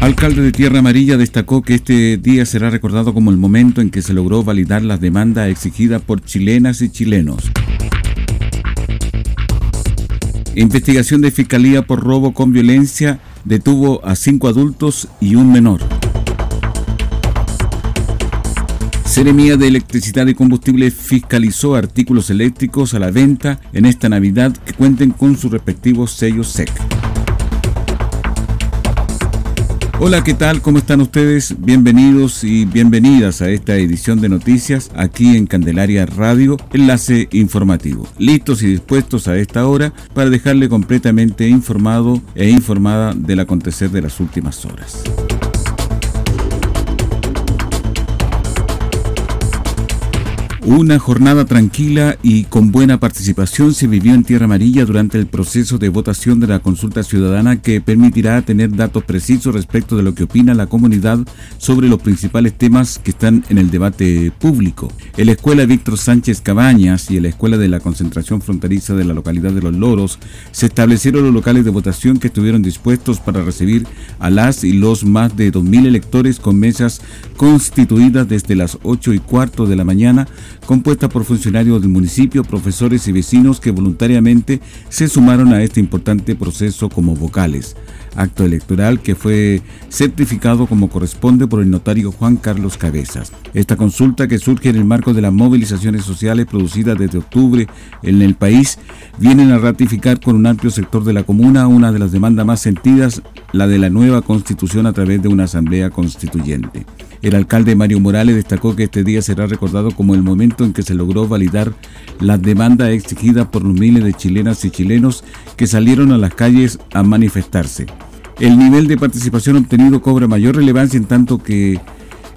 Alcalde de Tierra Amarilla destacó que este día será recordado como el momento en que se logró validar las demandas exigidas por chilenas y chilenos. Investigación de Fiscalía por robo con violencia detuvo a cinco adultos y un menor. Seremía de Electricidad y Combustible fiscalizó artículos eléctricos a la venta en esta Navidad que cuenten con sus respectivos sellos SEC. Hola, ¿qué tal? ¿Cómo están ustedes? Bienvenidos y bienvenidas a esta edición de noticias aquí en Candelaria Radio, enlace informativo. Listos y dispuestos a esta hora para dejarle completamente informado e informada del acontecer de las últimas horas. Una jornada tranquila y con buena participación se vivió en Tierra Amarilla durante el proceso de votación de la consulta ciudadana que permitirá tener datos precisos respecto de lo que opina la comunidad sobre los principales temas que están en el debate público. En la Escuela Víctor Sánchez Cabañas y en la Escuela de la Concentración Fronteriza de la localidad de Los Loros se establecieron los locales de votación que estuvieron dispuestos para recibir a las y los más de 2.000 electores con mesas constituidas desde las 8 y cuarto de la mañana compuesta por funcionarios del municipio, profesores y vecinos que voluntariamente se sumaron a este importante proceso como vocales. Acto electoral que fue certificado como corresponde por el notario Juan Carlos Cabezas. Esta consulta que surge en el marco de las movilizaciones sociales producidas desde octubre en el país vienen a ratificar con un amplio sector de la comuna una de las demandas más sentidas, la de la nueva constitución a través de una asamblea constituyente. El alcalde Mario Morales destacó que este día será recordado como el momento en que se logró validar las demandas exigidas por los miles de chilenas y chilenos que salieron a las calles a manifestarse. El nivel de participación obtenido cobra mayor relevancia en tanto que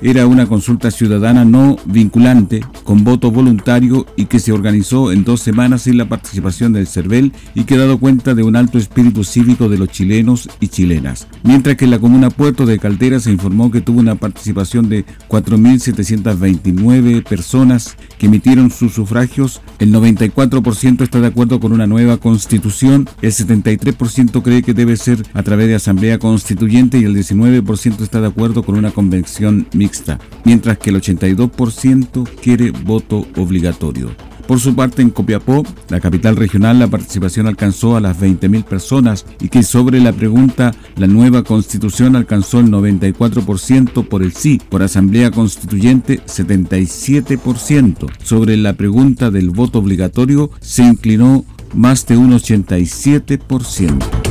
era una consulta ciudadana no vinculante, con voto voluntario y que se organizó en dos semanas sin la participación del CERVEL y que ha dado cuenta de un alto espíritu cívico de los chilenos y chilenas. Mientras que en la comuna Puerto de Caldera se informó que tuvo una participación de 4.729 personas que emitieron sus sufragios, el 94% está de acuerdo con una nueva constitución, el 73% cree que debe ser a través de asamblea constituyente y el 19% está de acuerdo con una convención mixta mientras que el 82% quiere voto obligatorio. Por su parte, en Copiapó, la capital regional, la participación alcanzó a las 20.000 personas y que sobre la pregunta, la nueva constitución alcanzó el 94% por el sí, por asamblea constituyente 77%. Sobre la pregunta del voto obligatorio se inclinó más de un 87%.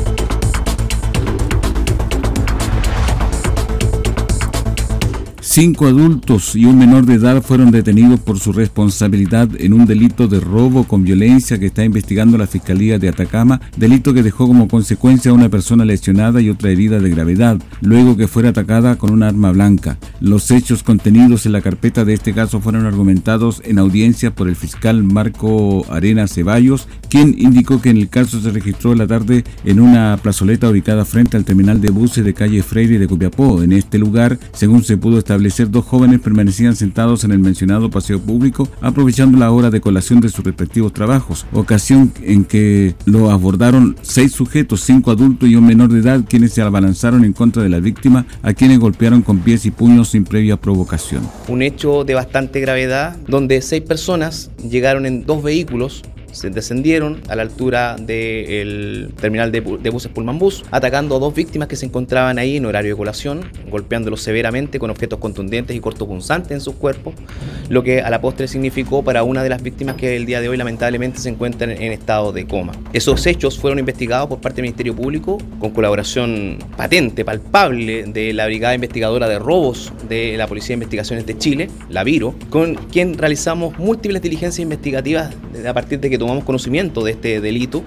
Cinco adultos y un menor de edad fueron detenidos por su responsabilidad en un delito de robo con violencia que está investigando la Fiscalía de Atacama, delito que dejó como consecuencia a una persona lesionada y otra herida de gravedad, luego que fuera atacada con un arma blanca. Los hechos contenidos en la carpeta de este caso fueron argumentados en audiencia por el fiscal Marco Arena Ceballos, quien indicó que en el caso se registró la tarde en una plazoleta ubicada frente al terminal de buses de calle Freire de Copiapó. En este lugar, según se pudo establecer, dos jóvenes permanecían sentados en el mencionado paseo público, aprovechando la hora de colación de sus respectivos trabajos, ocasión en que lo abordaron seis sujetos, cinco adultos y un menor de edad, quienes se abalanzaron en contra de la víctima, a quienes golpearon con pies y puños sin previa provocación. Un hecho de bastante gravedad, donde seis personas llegaron en dos vehículos se descendieron a la altura del terminal de, buses Pullman Bus, atacando a dos víctimas que se encontraban ahí en horario de colación, golpeándolos severamente con objetos contundentes y cortopunzantes en sus cuerpos, lo que a la postre significó para una de las víctimas que el día de hoy lamentablemente se encuentra en estado de coma. Esos hechos fueron investigados por parte del Ministerio Público con colaboración patente, palpable de la Brigada Investigadora de Robos de la Policía de Investigaciones de Chile, la Viro, con quien realizamos múltiples diligencias investigativas a partir de que tomamos conocimiento de este delito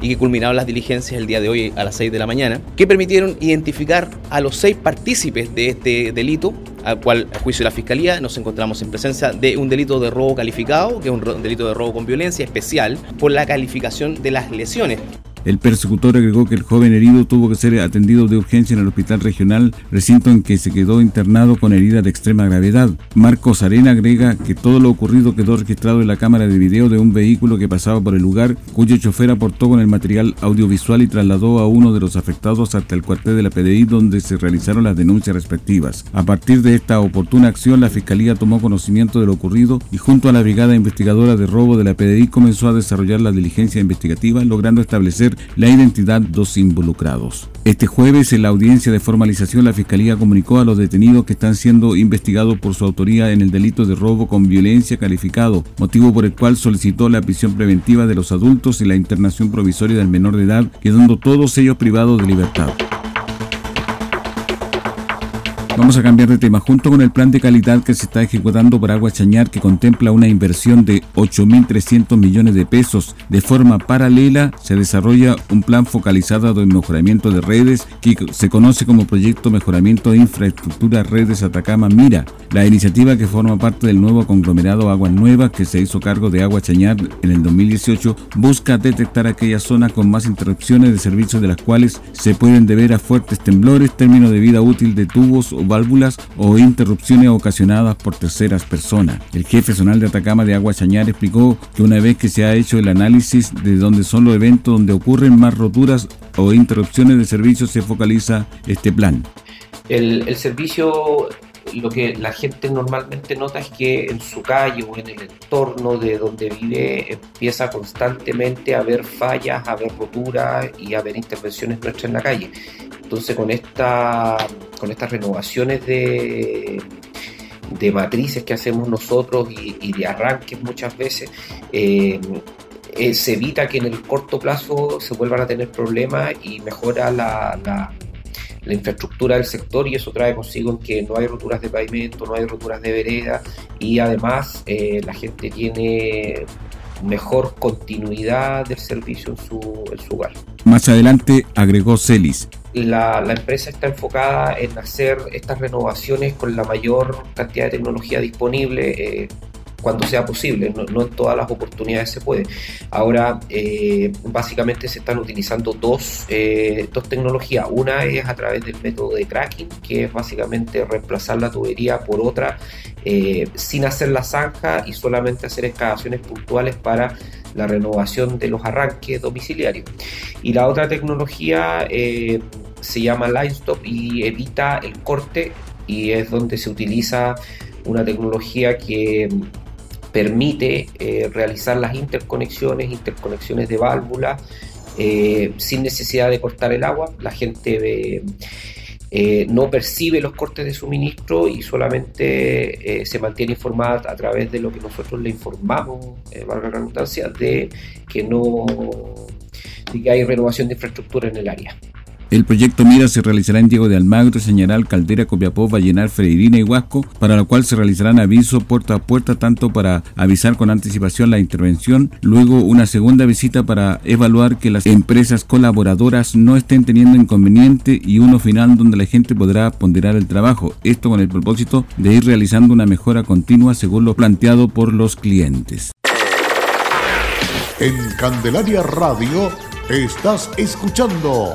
y que culminaron las diligencias el día de hoy a las 6 de la mañana, que permitieron identificar a los seis partícipes de este delito, al cual, a juicio de la Fiscalía, nos encontramos en presencia de un delito de robo calificado, que es un delito de robo con violencia especial, por la calificación de las lesiones. El persecutor agregó que el joven herido tuvo que ser atendido de urgencia en el hospital regional, recinto en que se quedó internado con heridas de extrema gravedad. Marcos Arena agrega que todo lo ocurrido quedó registrado en la cámara de video de un vehículo que pasaba por el lugar, cuyo chofer aportó con el material audiovisual y trasladó a uno de los afectados hasta el cuartel de la PDI donde se realizaron las denuncias respectivas. A partir de esta oportuna acción, la Fiscalía tomó conocimiento de lo ocurrido y junto a la Brigada Investigadora de Robo de la PDI comenzó a desarrollar la diligencia investigativa, logrando establecer la identidad de dos involucrados. Este jueves, en la audiencia de formalización, la Fiscalía comunicó a los detenidos que están siendo investigados por su autoría en el delito de robo con violencia calificado, motivo por el cual solicitó la prisión preventiva de los adultos y la internación provisoria del menor de edad, quedando todos ellos privados de libertad. Vamos a cambiar de tema. Junto con el plan de calidad que se está ejecutando por Agua Chañar, que contempla una inversión de 8.300 millones de pesos, de forma paralela se desarrolla un plan focalizado en mejoramiento de redes que se conoce como Proyecto Mejoramiento de Infraestructura Redes Atacama Mira. La iniciativa que forma parte del nuevo conglomerado Aguas Nuevas que se hizo cargo de Agua Chañar en el 2018 busca detectar aquellas zonas con más interrupciones de servicios de las cuales se pueden deber a fuertes temblores, término de vida útil de tubos o válvulas o interrupciones ocasionadas por terceras personas. El jefe zonal de Atacama de Agua Chañar explicó que una vez que se ha hecho el análisis de dónde son los eventos donde ocurren más roturas o interrupciones de servicio, se focaliza este plan. El, servicio lo que la gente normalmente nota es que en su calle o en el entorno de donde vive empieza constantemente a haber fallas, a haber roturas y a haber intervenciones nuestras en la calle. Entonces con, esta, con estas renovaciones de, de matrices que hacemos nosotros y, de arranques muchas veces, eh, eh, se evita que en el corto plazo se vuelvan a tener problemas y mejora la, la, infraestructura del sector y eso trae consigo que no hay roturas de pavimento, no hay roturas de vereda y además eh, la gente tiene mejor continuidad del servicio en su, en su hogar. Más adelante agregó Celis, la, empresa está enfocada en hacer estas renovaciones con la mayor cantidad de tecnología disponible. Eh, cuando sea posible, no, en todas las oportunidades se puede. Ahora, eh, básicamente se están utilizando dos, eh, dos tecnologías. Una es a través del método de cracking, que es básicamente reemplazar la tubería por otra sin hacer la zanja y solamente hacer excavaciones puntuales para la renovación de los arranques domiciliarios. Y la otra tecnología se llama Line Stop y evita el corte y es donde se utiliza una tecnología que permite eh, realizar las interconexiones, interconexiones de válvulas eh, sin necesidad de cortar el agua. La gente eh, no percibe los cortes de suministro y solamente se mantiene informada a través de lo que nosotros le informamos, valga la redundancia, de que no de que hay renovación de infraestructura en el área. El proyecto Mira se realizará en Diego de Almagro, Señaral, Caldera, Copiapó, Vallenar, Freirina y Huasco, para lo cual se realizarán avisos puerta a puerta tanto para avisar con anticipación la intervención, luego una segunda visita para evaluar que las empresas colaboradoras no estén teniendo inconveniente y uno final donde la gente podrá ponderar el trabajo, esto con el propósito de ir realizando una mejora continua según lo planteado por los clientes. En Candelaria Radio estás escuchando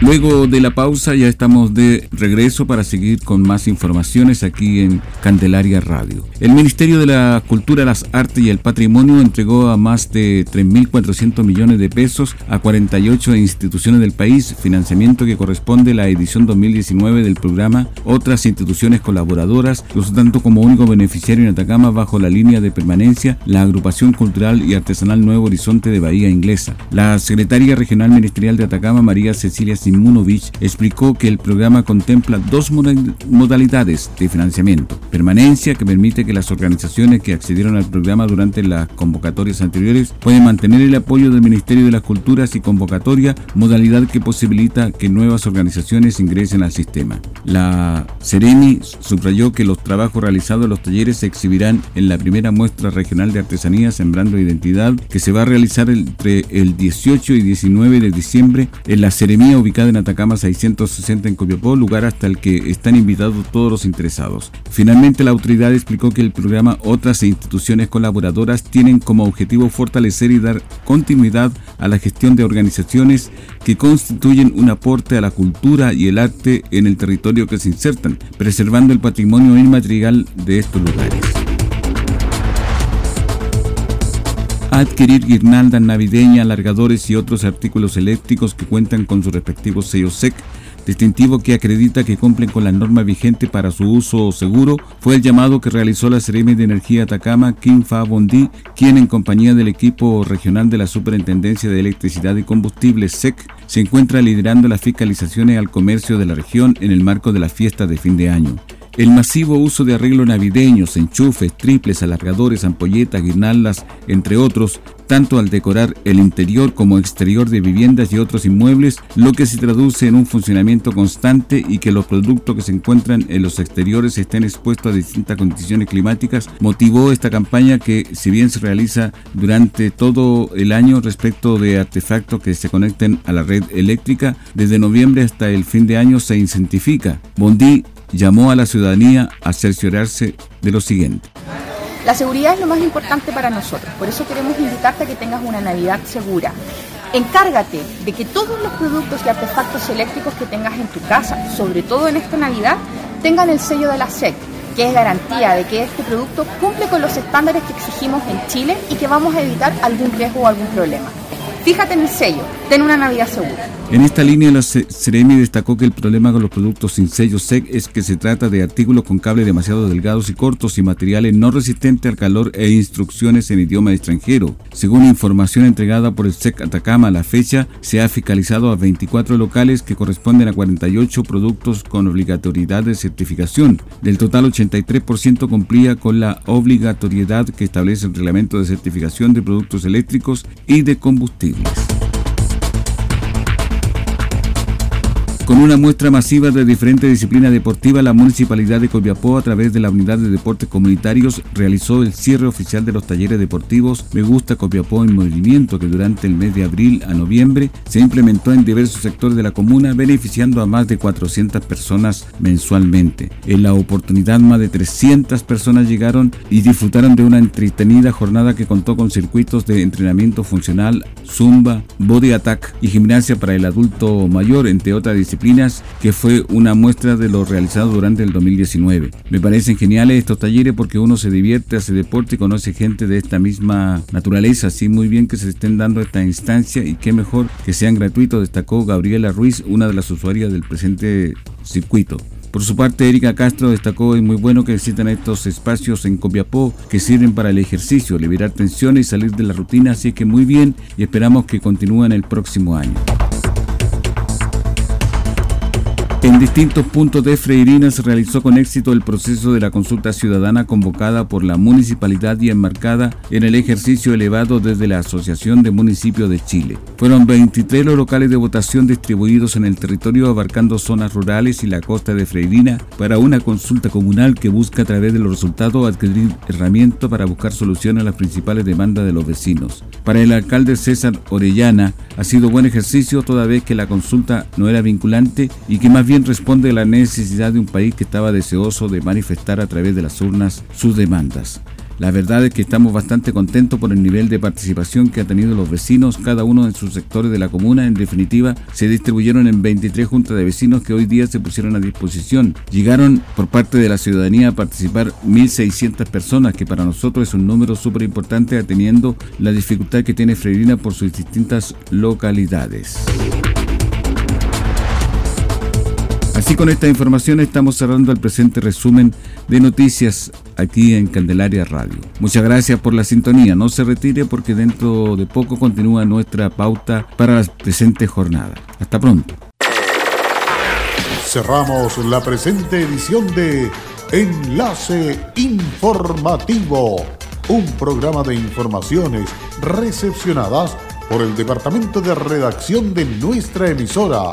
Luego de la pausa ya estamos de regreso para seguir con más informaciones aquí en Candelaria Radio. El Ministerio de la Cultura, las Artes y el Patrimonio entregó a más de 3.400 millones de pesos a 48 instituciones del país, financiamiento que corresponde a la edición 2019 del programa Otras instituciones colaboradoras, tanto como único beneficiario en Atacama bajo la línea de permanencia la Agrupación Cultural y Artesanal Nuevo Horizonte de Bahía Inglesa. La secretaria regional ministerial de Atacama, María Cecilia Simunovich explicó que el programa contempla dos modalidades de financiamiento. Permanencia, que permite que las organizaciones que accedieron al programa durante las convocatorias anteriores pueden mantener el apoyo del Ministerio de las Culturas y convocatoria, modalidad que posibilita que nuevas organizaciones ingresen al sistema. La Seremi subrayó que los trabajos realizados en los talleres se exhibirán en la primera muestra regional de artesanía Sembrando Identidad, que se va a realizar entre el 18 y 19 de diciembre en la Seremía ubicada en Atacama 660 en Copiapó, lugar hasta el que están invitados todos los interesados. Finalmente, la autoridad explicó que el programa Otras instituciones colaboradoras tienen como objetivo fortalecer y dar continuidad a la gestión de organizaciones que constituyen un aporte a la cultura y el arte en el territorio que se insertan, preservando el patrimonio inmaterial de estos lugares. Adquirir guirnaldas navideñas, alargadores y otros artículos eléctricos que cuentan con su respectivo sello SEC, distintivo que acredita que cumplen con la norma vigente para su uso seguro, fue el llamado que realizó la CRM de Energía Atacama, Kim Fa Bondi, quien en compañía del equipo regional de la Superintendencia de Electricidad y Combustible SEC se encuentra liderando las fiscalizaciones al comercio de la región en el marco de la fiesta de fin de año. El masivo uso de arreglos navideños, enchufes, triples, alargadores, ampolletas, guirnaldas, entre otros, tanto al decorar el interior como exterior de viviendas y otros inmuebles, lo que se traduce en un funcionamiento constante y que los productos que se encuentran en los exteriores estén expuestos a distintas condiciones climáticas, motivó esta campaña que, si bien se realiza durante todo el año respecto de artefactos que se conecten a la red eléctrica, desde noviembre hasta el fin de año se incentifica. Bondi llamó a la ciudadanía a cerciorarse de lo siguiente. La seguridad es lo más importante para nosotros, por eso queremos invitarte a que tengas una Navidad segura. Encárgate de que todos los productos y artefactos eléctricos que tengas en tu casa, sobre todo en esta Navidad, tengan el sello de la SEC, que es garantía de que este producto cumple con los estándares que exigimos en Chile y que vamos a evitar algún riesgo o algún problema. Fíjate en el sello, ten una Navidad segura. En esta línea, la Ceremi destacó que el problema con los productos sin sello SEC es que se trata de artículos con cables demasiado delgados y cortos y materiales no resistentes al calor e instrucciones en idioma extranjero. Según información entregada por el SEC Atacama a la fecha, se ha fiscalizado a 24 locales que corresponden a 48 productos con obligatoriedad de certificación. Del total, 83% cumplía con la obligatoriedad que establece el reglamento de certificación de productos eléctricos y de combustibles. Con una muestra masiva de diferentes disciplinas deportivas, la Municipalidad de Copiapó, a través de la Unidad de Deportes Comunitarios, realizó el cierre oficial de los talleres deportivos Me Gusta Copiapó en Movimiento, que durante el mes de abril a noviembre se implementó en diversos sectores de la comuna, beneficiando a más de 400 personas mensualmente. En la oportunidad, más de 300 personas llegaron y disfrutaron de una entretenida jornada que contó con circuitos de entrenamiento funcional, zumba, body attack y gimnasia para el adulto mayor, entre otras disciplinas disciplinas, que fue una muestra de lo realizado durante el 2019. Me parecen geniales estos talleres porque uno se divierte, hace deporte y conoce gente de esta misma naturaleza, así muy bien que se estén dando esta instancia y qué mejor que sean gratuitos, destacó Gabriela Ruiz, una de las usuarias del presente circuito. Por su parte, Erika Castro destacó es muy bueno que existan estos espacios en Copiapó que sirven para el ejercicio, liberar tensiones y salir de la rutina, así que muy bien y esperamos que continúen el próximo año. En distintos puntos de Freirina se realizó con éxito el proceso de la consulta ciudadana convocada por la municipalidad y enmarcada en el ejercicio elevado desde la Asociación de Municipios de Chile. Fueron 23 los locales de votación distribuidos en el territorio abarcando zonas rurales y la costa de Freirina para una consulta comunal que busca a través de los resultados adquirir herramientas para buscar soluciones a las principales demandas de los vecinos. Para el alcalde César Orellana ha sido buen ejercicio toda vez que la consulta no era vinculante y que más bien responde a la necesidad de un país que estaba deseoso de manifestar a través de las urnas sus demandas. La verdad es que estamos bastante contentos por el nivel de participación que han tenido los vecinos, cada uno en sus sectores de la comuna. En definitiva, se distribuyeron en 23 juntas de vecinos que hoy día se pusieron a disposición. Llegaron por parte de la ciudadanía a participar 1.600 personas, que para nosotros es un número súper importante atendiendo la dificultad que tiene Freirina por sus distintas localidades. Así con esta información estamos cerrando el presente resumen de noticias aquí en Candelaria Radio. Muchas gracias por la sintonía. No se retire porque dentro de poco continúa nuestra pauta para la presente jornada. Hasta pronto. Cerramos la presente edición de Enlace Informativo, un programa de informaciones recepcionadas por el Departamento de Redacción de nuestra emisora